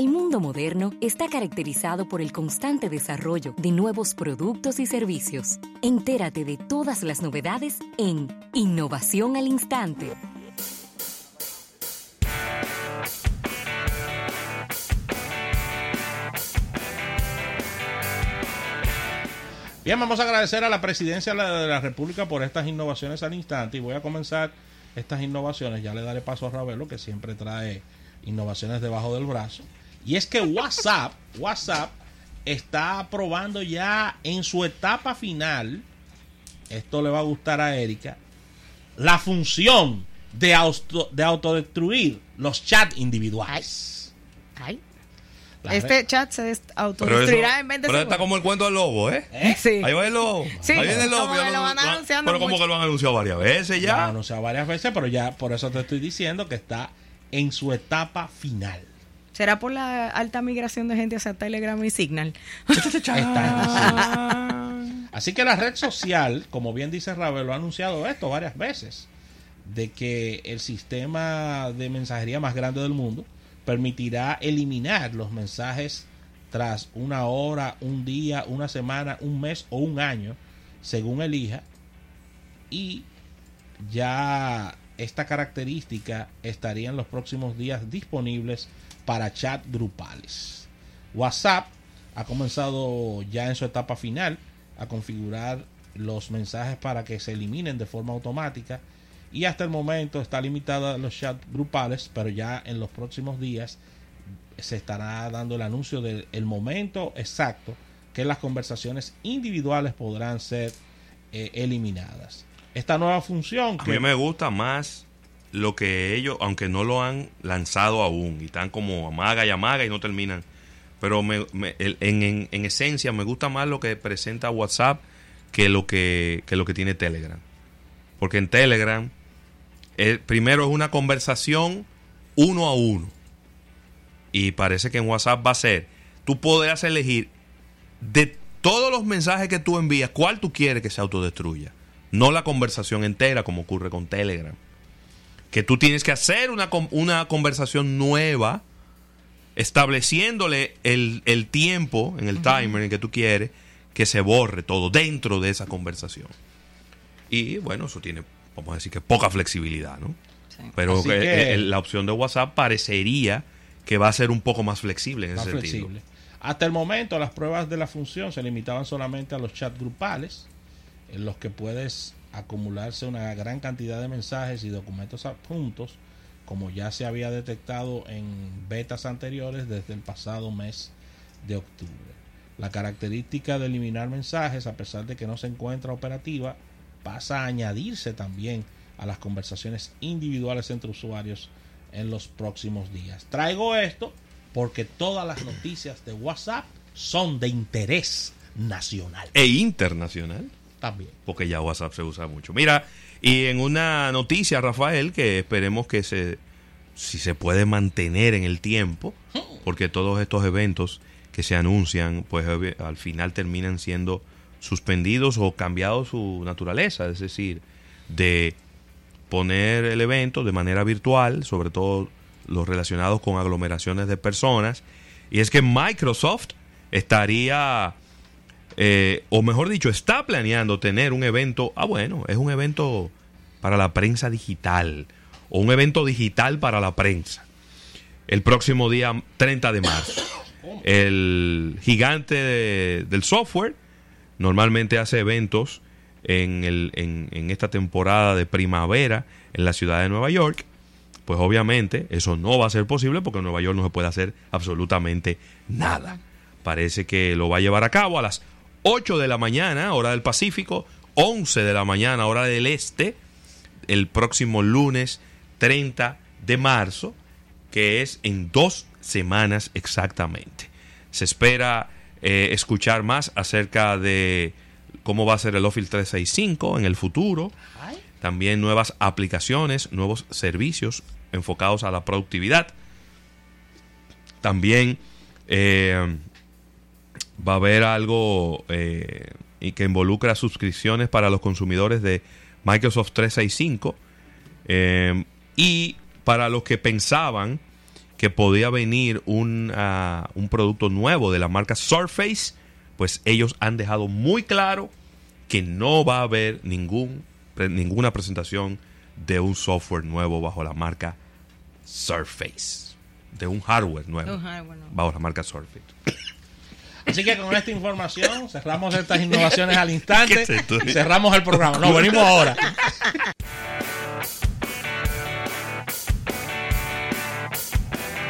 El mundo moderno está caracterizado por el constante desarrollo de nuevos productos y servicios. Entérate de todas las novedades en Innovación al Instante. Bien, vamos a agradecer a la presidencia de la República por estas innovaciones al instante y voy a comenzar estas innovaciones. Ya le daré paso a Ravelo, que siempre trae innovaciones debajo del brazo. Y es que WhatsApp, WhatsApp está probando ya en su etapa final, esto le va a gustar a Erika, la función de, de autodestruir los chats individuales. Ay este chat se autodestruirá en vez de Pero está como el cuento del lobo, ¿eh? ¿Eh? Sí. Ahí va el lobo. Sí, Ahí viene el lobo. Como lo van anunciando pero como que lo han anunciado varias veces ya. Lo han anunciado varias veces, pero ya por eso te estoy diciendo que está en su etapa final. ¿Será por la alta migración de gente hacia Telegram y Signal? Así que la red social, como bien dice Ravel, lo ha anunciado esto varias veces, de que el sistema de mensajería más grande del mundo permitirá eliminar los mensajes tras una hora, un día, una semana, un mes o un año, según elija. Y ya esta característica estaría en los próximos días disponibles para chat grupales. WhatsApp ha comenzado ya en su etapa final a configurar los mensajes para que se eliminen de forma automática y hasta el momento está limitada a los chats grupales, pero ya en los próximos días se estará dando el anuncio del momento exacto que las conversaciones individuales podrán ser eh, eliminadas. Esta nueva función... A mí me gusta más lo que ellos, aunque no lo han lanzado aún, y están como amaga y amaga y no terminan, pero me, en, en, esencia me gusta más lo que presenta WhatsApp que lo que, que lo que tiene Telegram. Porque en Telegram primero es una conversación uno a uno. Y parece que en WhatsApp va a ser, tú podrás elegir de todos los mensajes que tú envías, cuál tú quieres que se autodestruya. No la conversación entera como ocurre con Telegram. Que tú tienes que hacer una, una conversación nueva, estableciéndole el, tiempo en el timer en que tú quieres que se borre todo dentro de esa conversación. Y bueno, eso tiene vamos a decir que poca flexibilidad, ¿no? Pero la opción de WhatsApp parecería que va a ser un poco más flexible en ese sentido. Hasta el momento las pruebas de la función se limitaban solamente a los chats grupales, en los que puedes acumularse una gran cantidad de mensajes y documentos adjuntos, como ya se había detectado en betas anteriores desde el pasado mes de octubre. La característica de eliminar mensajes, a pesar de que no se encuentra operativa, pasa a añadirse también a las conversaciones individuales entre usuarios en los próximos días. Traigo esto porque todas las noticias de WhatsApp son de interés nacional. E internacional. También. Porque ya WhatsApp se usa mucho. Mira, y en una noticia, Rafael, que esperemos que se, si se puede mantener en el tiempo, porque todos estos eventos que se anuncian, pues al final terminan siendo suspendidos o cambiado su naturaleza, es decir, de poner el evento de manera virtual, sobre todo los relacionados con aglomeraciones de personas. Y es que Microsoft estaría, eh, o mejor dicho, está planeando tener un evento, ah bueno, es un evento para la prensa digital, o un evento digital para la prensa, el próximo día 30 de marzo. El gigante del software normalmente hace eventos en, el, en, esta temporada de primavera en la ciudad de Nueva York, pues obviamente eso no va a ser posible porque en Nueva York no se puede hacer absolutamente nada. Parece que lo va a llevar a cabo a las 8 de la mañana, hora del Pacífico, 11 de la mañana, hora del Este, el próximo lunes 30 de marzo, que es en dos semanas exactamente. Se espera eh, escuchar más acerca de cómo va a ser el Office 365 en el futuro. También nuevas aplicaciones, nuevos servicios enfocados a la productividad. También eh, va a haber algo eh, que involucra suscripciones para los consumidores de Microsoft 365. y para los que pensaban que podía venir un, uh, un producto nuevo de la marca Surface, pues ellos han dejado muy claro que no va a haber ningún, ninguna presentación de un software nuevo bajo la marca Surface, de un hardware nuevo, un hardware nuevo. bajo la marca Surface. Así que con esta información cerramos estas innovaciones al instante y cerramos el programa. Nos venimos ahora.